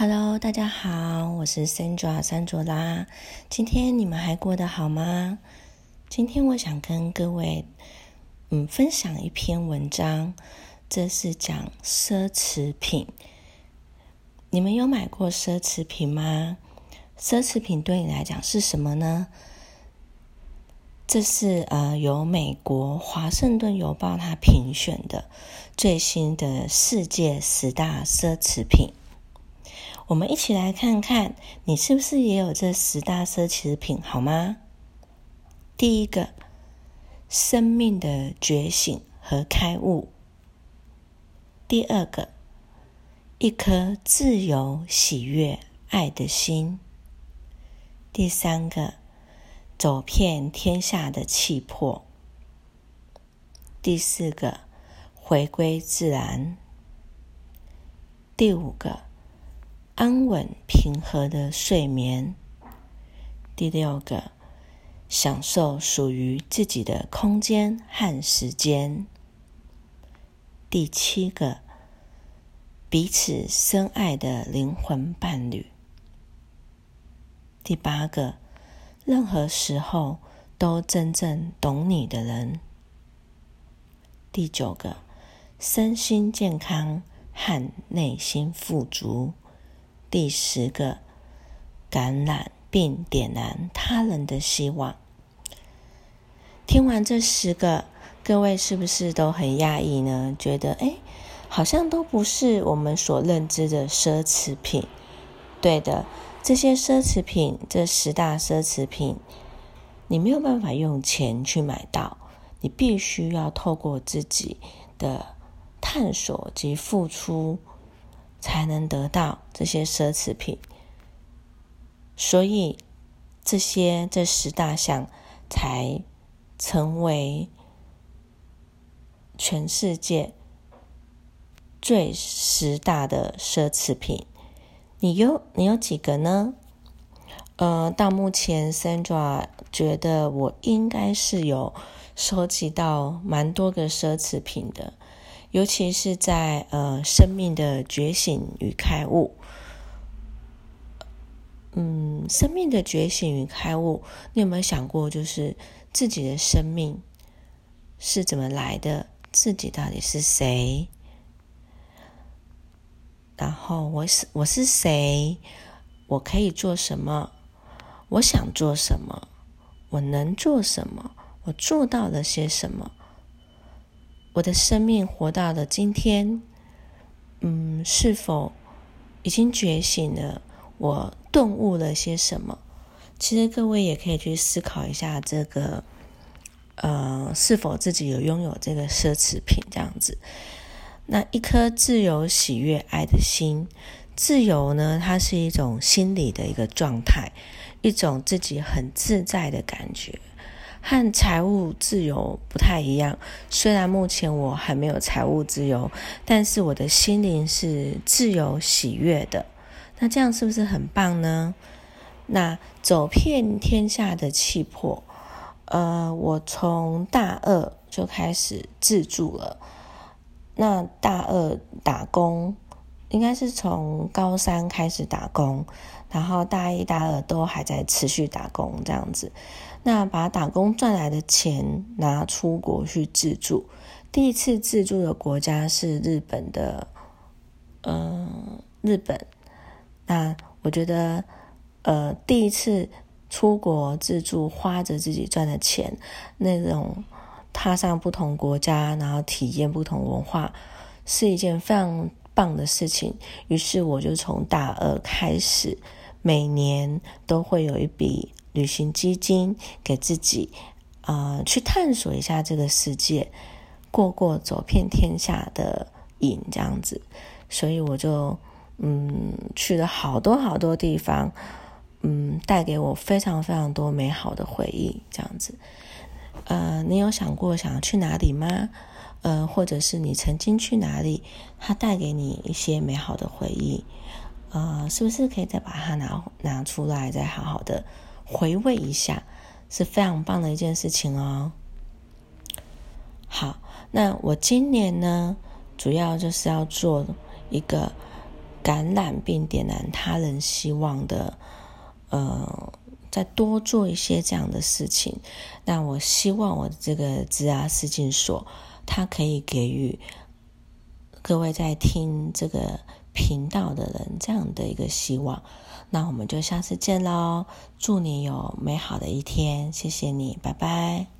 Hello，大家好，我是 Sandra 山卓拉。今天你们还过得好吗？今天我想跟各位嗯分享一篇文章，这是讲奢侈品。你们有买过奢侈品吗？奢侈品对你来讲是什么呢？这是呃由美国华盛顿邮报它评选的最新的世界十大奢侈品。我们一起来看看，你是不是也有这十大奢侈品，好吗？第一个，生命的觉醒和开悟；第二个，一颗自由、喜悦、爱的心；第三个，走遍天下的气魄；第四个，回归自然；第五个。安稳平和的睡眠。第六个，享受属于自己的空间和时间。第七个，彼此深爱的灵魂伴侣。第八个，任何时候都真正懂你的人。第九个，身心健康和内心富足。第十个，感染并点燃他人的希望。听完这十个，各位是不是都很讶异呢？觉得哎，好像都不是我们所认知的奢侈品。对的，这些奢侈品，这十大奢侈品，你没有办法用钱去买到，你必须要透过自己的探索及付出。才能得到这些奢侈品，所以这些这十大项才成为全世界最十大的奢侈品。你有你有几个呢？呃，到目前，Sandra 觉得我应该是有收集到蛮多个奢侈品的。尤其是在呃生命的觉醒与开悟，嗯，生命的觉醒与开悟，你有没有想过，就是自己的生命是怎么来的？自己到底是谁？然后我是我是谁？我可以做什么？我想做什么？我能做什么？我做到了些什么？我的生命活到了今天，嗯，是否已经觉醒了？我顿悟了些什么？其实各位也可以去思考一下，这个呃，是否自己有拥有这个奢侈品这样子？那一颗自由、喜悦、爱的心，自由呢？它是一种心理的一个状态，一种自己很自在的感觉。和财务自由不太一样。虽然目前我还没有财务自由，但是我的心灵是自由喜悦的。那这样是不是很棒呢？那走遍天下的气魄，呃，我从大二就开始自助了。那大二打工，应该是从高三开始打工，然后大一、大二都还在持续打工这样子。那把打工赚来的钱拿出国去自助，第一次自助的国家是日本的，嗯，日本。那我觉得，呃，第一次出国自助，花着自己赚的钱，那种踏上不同国家，然后体验不同文化，是一件非常棒的事情。于是我就从大二开始，每年都会有一笔。旅行基金给自己，啊，去探索一下这个世界，过过走遍天下的瘾这样子，所以我就嗯去了好多好多地方，嗯，带给我非常非常多美好的回忆这样子。呃，你有想过想要去哪里吗？呃，或者是你曾经去哪里，它带给你一些美好的回忆，呃，是不是可以再把它拿拿出来，再好好的？回味一下是非常棒的一件事情哦。好，那我今年呢，主要就是要做一个感染并点燃他人希望的，呃，再多做一些这样的事情。那我希望我的这个职涯试镜所，它可以给予各位在听这个频道的人这样的一个希望。那我们就下次见喽！祝你有美好的一天，谢谢你，拜拜。